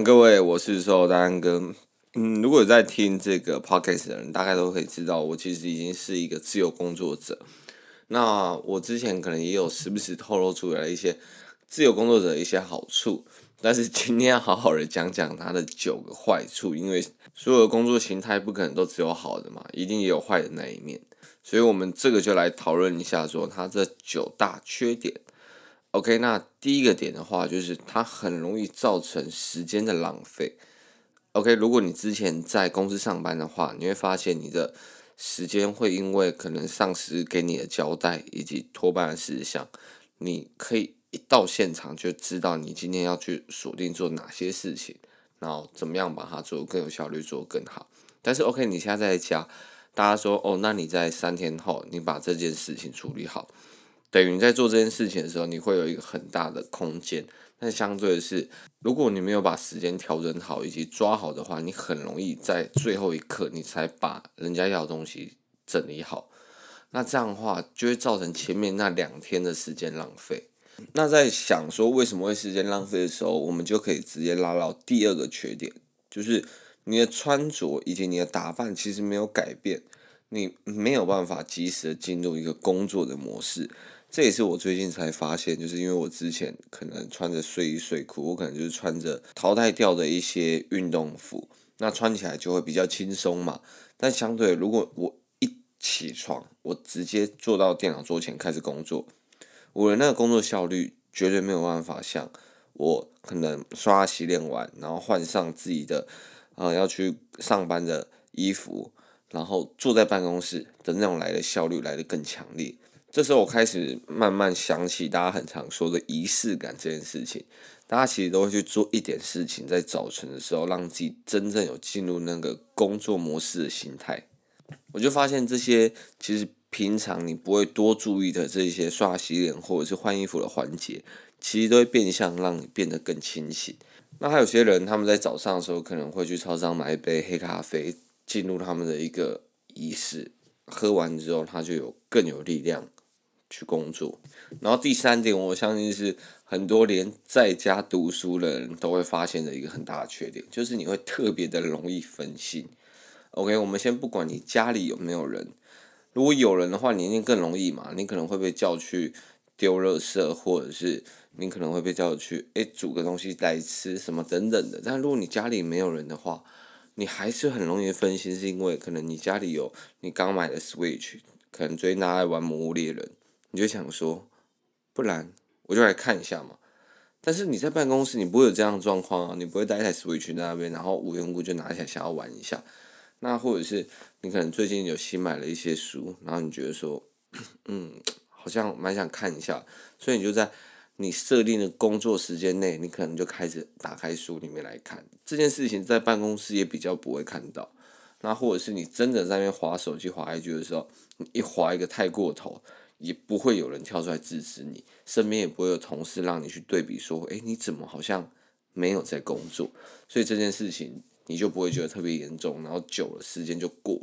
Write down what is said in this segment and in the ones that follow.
各位，我是瘦大安哥。嗯，如果有在听这个 podcast 的人，大概都可以知道，我其实已经是一个自由工作者。那我之前可能也有时不时透露出来一些自由工作者的一些好处，但是今天要好好的讲讲它的九个坏处，因为所有的工作形态不可能都只有好的嘛，一定也有坏的那一面。所以我们这个就来讨论一下，说它这九大缺点。OK，那第一个点的话，就是它很容易造成时间的浪费。OK，如果你之前在公司上班的话，你会发现你的时间会因为可能上司给你的交代以及托办的事项，你可以一到现场就知道你今天要去锁定做哪些事情，然后怎么样把它做更有效率，做更好。但是 OK，你现在在家，大家说哦，那你在三天后你把这件事情处理好。等于你在做这件事情的时候，你会有一个很大的空间。但相对的是，如果你没有把时间调整好以及抓好的话，你很容易在最后一刻你才把人家要的东西整理好。那这样的话，就会造成前面那两天的时间浪费。那在想说为什么会时间浪费的时候，我们就可以直接拉到第二个缺点，就是你的穿着以及你的打扮其实没有改变，你没有办法及时的进入一个工作的模式。这也是我最近才发现，就是因为我之前可能穿着睡衣睡裤，我可能就是穿着淘汰掉的一些运动服，那穿起来就会比较轻松嘛。但相对，如果我一起床，我直接坐到电脑桌前开始工作，我的那个工作效率绝对没有办法像我可能刷洗脸完，然后换上自己的呃要去上班的衣服，然后坐在办公室的那种来的效率来得更强烈。这时候我开始慢慢想起大家很常说的仪式感这件事情，大家其实都会去做一点事情，在早晨的时候让自己真正有进入那个工作模式的心态。我就发现这些其实平常你不会多注意的这些刷洗脸或者是换衣服的环节，其实都会变相让你变得更清醒。那还有些人他们在早上的时候可能会去超商买一杯黑咖啡，进入他们的一个仪式，喝完之后他就有更有力量。去工作，然后第三点，我相信是很多连在家读书的人都会发现的一个很大的缺点，就是你会特别的容易分心。OK，我们先不管你家里有没有人，如果有人的话，你一定更容易嘛，你可能会被叫去丢垃圾，或者是你可能会被叫去诶煮个东西来吃什么等等的。但如果你家里没有人的话，你还是很容易分心，是因为可能你家里有你刚买的 Switch，可能最近大家爱玩《魔物猎人》。你就想说，不然我就来看一下嘛。但是你在办公室，你不会有这样的状况啊，你不会带一台 Switch 在那边，然后无缘无故就拿起来想要玩一下。那或者是你可能最近有新买了一些书，然后你觉得说，嗯，好像蛮想看一下，所以你就在你设定的工作时间内，你可能就开始打开书里面来看。这件事情在办公室也比较不会看到。那或者是你真的在那边滑手机滑一句的时候，你一滑一个太过头。也不会有人跳出来制止你，身边也不会有同事让你去对比说，诶，你怎么好像没有在工作？所以这件事情你就不会觉得特别严重，然后久了时间就过。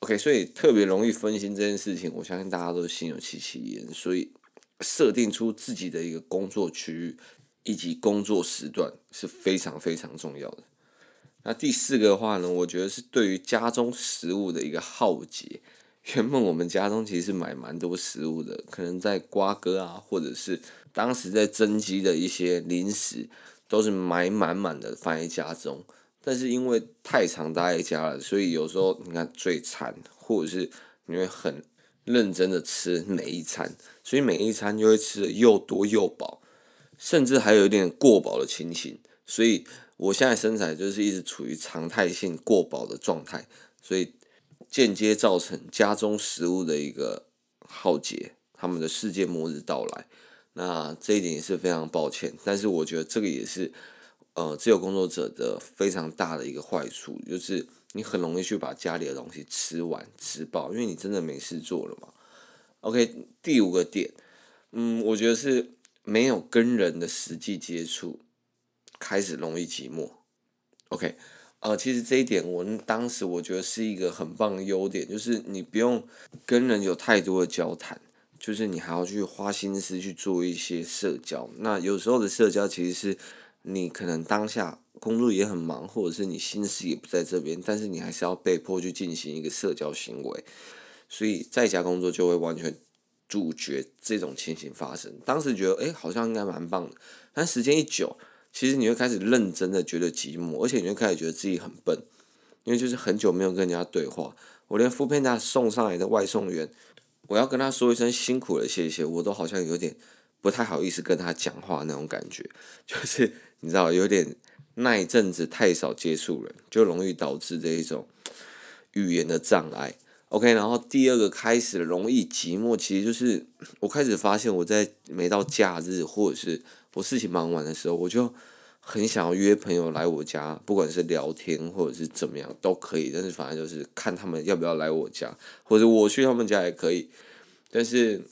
OK，所以特别容易分心这件事情，我相信大家都心有戚戚焉。所以设定出自己的一个工作区域以及工作时段是非常非常重要的。那第四个的话呢，我觉得是对于家中食物的一个浩劫。原本我们家中其实买蛮多食物的，可能在瓜哥啊，或者是当时在增肌的一些零食，都是买满满的放在家中。但是因为太常待在家了，所以有时候你看最惨，或者是你会很认真的吃每一餐，所以每一餐就会吃得又多又饱，甚至还有一点过饱的情形。所以我现在身材就是一直处于常态性过饱的状态，所以。间接造成家中食物的一个耗竭，他们的世界末日到来。那这一点也是非常抱歉，但是我觉得这个也是呃自由工作者的非常大的一个坏处，就是你很容易去把家里的东西吃完吃饱，因为你真的没事做了嘛。OK，第五个点，嗯，我觉得是没有跟人的实际接触，开始容易寂寞。OK。呃，其实这一点，我当时我觉得是一个很棒的优点，就是你不用跟人有太多的交谈，就是你还要去花心思去做一些社交。那有时候的社交，其实是你可能当下工作也很忙，或者是你心思也不在这边，但是你还是要被迫去进行一个社交行为。所以在家工作就会完全杜绝这种情形发生。当时觉得，哎，好像应该蛮棒的，但时间一久。其实你会开始认真的觉得寂寞，而且你会开始觉得自己很笨，因为就是很久没有跟人家对话。我连 foodpanda 送上来的外送员，我要跟他说一声辛苦了，谢谢，我都好像有点不太好意思跟他讲话那种感觉，就是你知道，有点那一阵子太少接触人，就容易导致这一种语言的障碍。OK，然后第二个开始容易寂寞，其实就是我开始发现我在每到假日或者是。我事情忙完的时候，我就很想要约朋友来我家，不管是聊天或者是怎么样都可以。但是反正就是看他们要不要来我家，或者我去他们家也可以。但是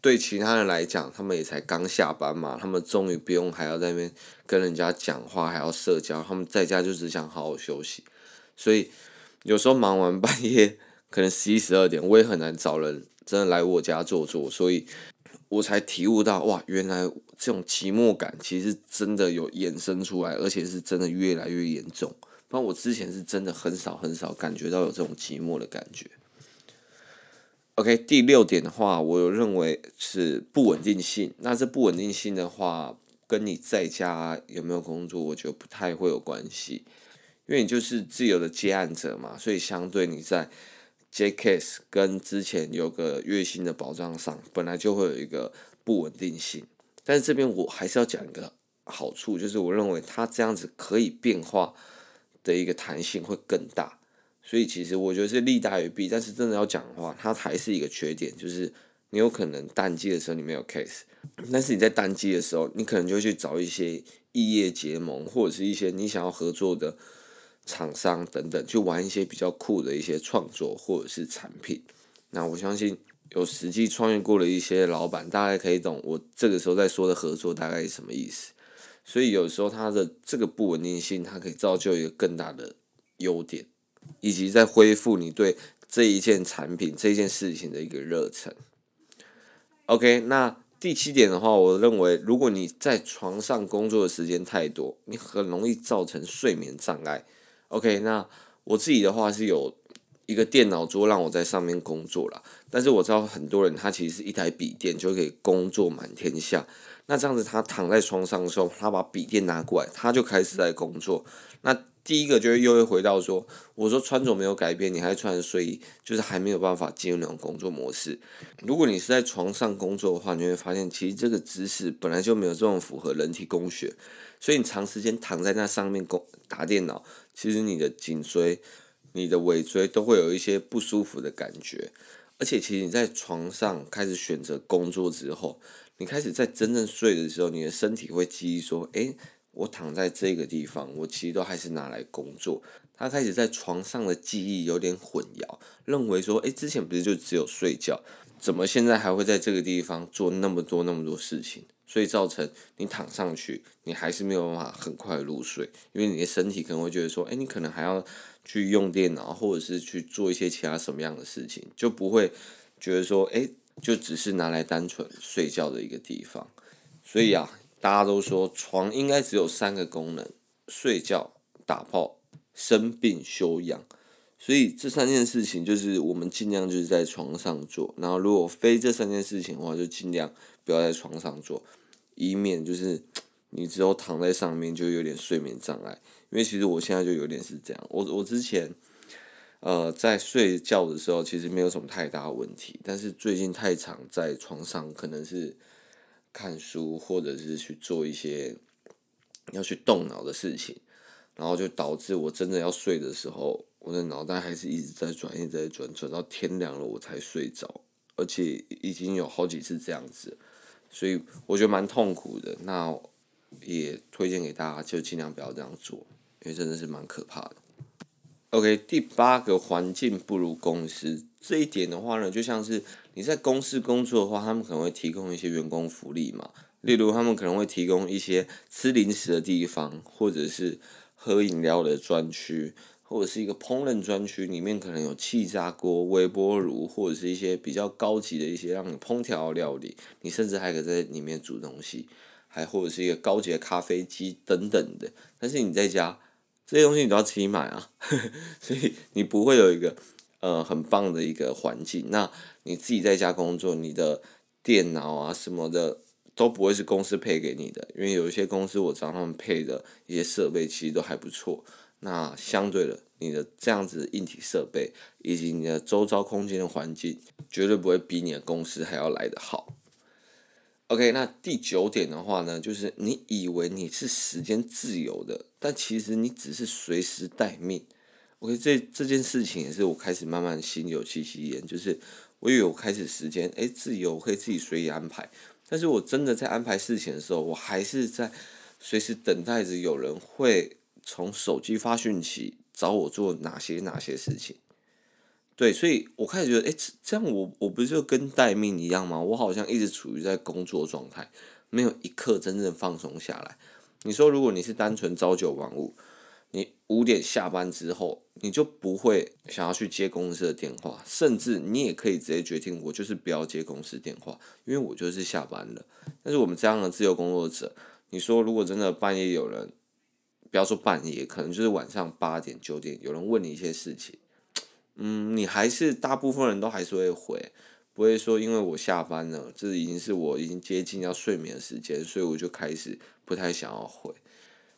对其他人来讲，他们也才刚下班嘛，他们终于不用还要在那边跟人家讲话，还要社交。他们在家就只想好好休息。所以有时候忙完半夜，可能十一十二点，我也很难找人真的来我家坐坐。所以。我才体悟到，哇，原来这种寂寞感其实真的有衍生出来，而且是真的越来越严重。不然我之前是真的很少很少感觉到有这种寂寞的感觉。OK，第六点的话，我认为是不稳定性。那这不稳定性的话，跟你在家有没有工作，我觉得不太会有关系，因为你就是自由的接案者嘛，所以相对你在。J-Case 跟之前有个月薪的保障上，本来就会有一个不稳定性，但是这边我还是要讲一个好处，就是我认为它这样子可以变化的一个弹性会更大，所以其实我觉得是利大于弊。但是真的要讲的话，它还是一个缺点，就是你有可能淡季的时候你没有 case，但是你在淡季的时候，你可能就去找一些异业结盟或者是一些你想要合作的。厂商等等，去玩一些比较酷的一些创作或者是产品。那我相信有实际创业过的一些老板，大概可以懂我这个时候在说的合作大概是什么意思。所以有时候它的这个不稳定性，它可以造就一个更大的优点，以及在恢复你对这一件产品这件事情的一个热忱。OK，那第七点的话，我认为如果你在床上工作的时间太多，你很容易造成睡眠障碍。OK，那我自己的话是有一个电脑桌让我在上面工作啦，但是我知道很多人他其实是一台笔电就可以工作满天下。那这样子他躺在床上的时候，他把笔电拿过来，他就开始在工作。那第一个就是又会回到说，我说穿着没有改变，你还穿着睡衣，就是还没有办法进入那种工作模式。如果你是在床上工作的话，你会发现其实这个姿势本来就没有这种符合人体工学，所以你长时间躺在那上面工打电脑。其实你的颈椎、你的尾椎都会有一些不舒服的感觉，而且其实你在床上开始选择工作之后，你开始在真正睡的时候，你的身体会记忆说：“诶，我躺在这个地方，我其实都还是拿来工作。”他开始在床上的记忆有点混淆，认为说：“诶，之前不是就只有睡觉，怎么现在还会在这个地方做那么多那么多事情？”所以造成你躺上去，你还是没有办法很快入睡，因为你的身体可能会觉得说，哎，你可能还要去用电脑，或者是去做一些其他什么样的事情，就不会觉得说，哎，就只是拿来单纯睡觉的一个地方。所以啊，大家都说床应该只有三个功能：睡觉、打炮、生病休养。所以这三件事情就是我们尽量就是在床上做，然后如果非这三件事情的话，就尽量不要在床上做。以免就是你之后躺在上面就有点睡眠障碍，因为其实我现在就有点是这样。我我之前呃在睡觉的时候其实没有什么太大问题，但是最近太常在床上，可能是看书或者是去做一些要去动脑的事情，然后就导致我真的要睡的时候，我的脑袋还是一直在转，一直在转，转到天亮了我才睡着，而且已经有好几次这样子。所以我觉得蛮痛苦的。那也推荐给大家，就尽量不要这样做，因为真的是蛮可怕的。OK，第八个环境不如公司这一点的话呢，就像是你在公司工作的话，他们可能会提供一些员工福利嘛，例如他们可能会提供一些吃零食的地方，或者是喝饮料的专区。或者是一个烹饪专区，里面可能有气炸锅、微波炉，或者是一些比较高级的一些让你烹调料理。你甚至还可以在里面煮东西，还或者是一个高级的咖啡机等等的。但是你在家这些东西你都要自己买啊，所以你不会有一个呃很棒的一个环境。那你自己在家工作，你的电脑啊什么的都不会是公司配给你的，因为有一些公司我知道他们配的一些设备其实都还不错。那相对的，你的这样子的硬体设备以及你的周遭空间的环境，绝对不会比你的公司还要来得好。OK，那第九点的话呢，就是你以为你是时间自由的，但其实你只是随时待命。OK，这这件事情也是我开始慢慢心有戚戚焉，就是我以为我开始时间诶自由，可以自己随意安排，但是我真的在安排事情的时候，我还是在随时等待着有人会。从手机发讯息找我做哪些哪些事情，对，所以我开始觉得，诶，这样我我不是就跟待命一样吗？我好像一直处于在工作状态，没有一刻真正放松下来。你说，如果你是单纯朝九晚五，你五点下班之后，你就不会想要去接公司的电话，甚至你也可以直接决定，我就是不要接公司电话，因为我就是下班了。但是我们这样的自由工作者，你说如果真的半夜有人，不要说半夜，可能就是晚上八点九点，有人问你一些事情，嗯，你还是大部分人都还是会回，不会说因为我下班了，这已经是我已经接近要睡眠时间，所以我就开始不太想要回。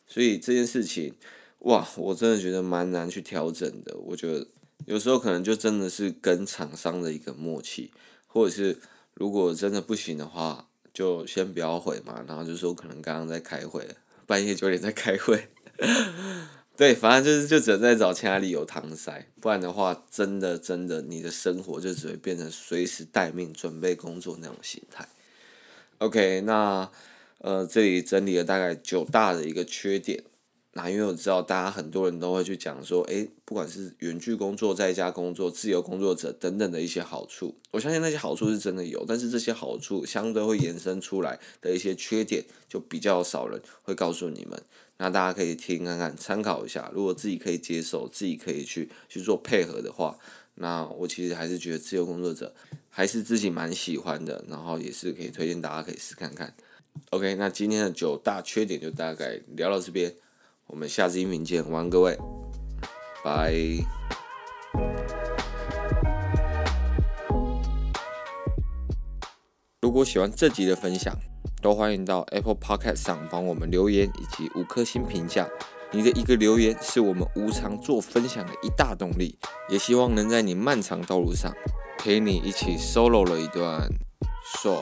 所以这件事情，哇，我真的觉得蛮难去调整的。我觉得有时候可能就真的是跟厂商的一个默契，或者是如果真的不行的话，就先不要回嘛，然后就说可能刚刚在开会，半夜九点在开会。对，反正就是就只能在找其他理由搪塞，不然的话，真的真的，你的生活就只会变成随时待命、准备工作那种心态。OK，那呃，这里整理了大概九大的一个缺点。那因为我知道大家很多人都会去讲说，诶，不管是远距工作、在家工作、自由工作者等等的一些好处，我相信那些好处是真的有，但是这些好处相对会延伸出来的一些缺点，就比较少人会告诉你们。那大家可以听看看，参考一下。如果自己可以接受，自己可以去去做配合的话，那我其实还是觉得自由工作者还是自己蛮喜欢的，然后也是可以推荐大家可以试看看。OK，那今天的九大缺点就大概聊到这边。我们下次音频见，晚安各位，拜。如果喜欢这集的分享，都欢迎到 Apple Podcast 上帮我们留言以及五颗星评价。你的一个留言是我们无偿做分享的一大动力，也希望能在你漫长道路上陪你一起 solo 了一段爽。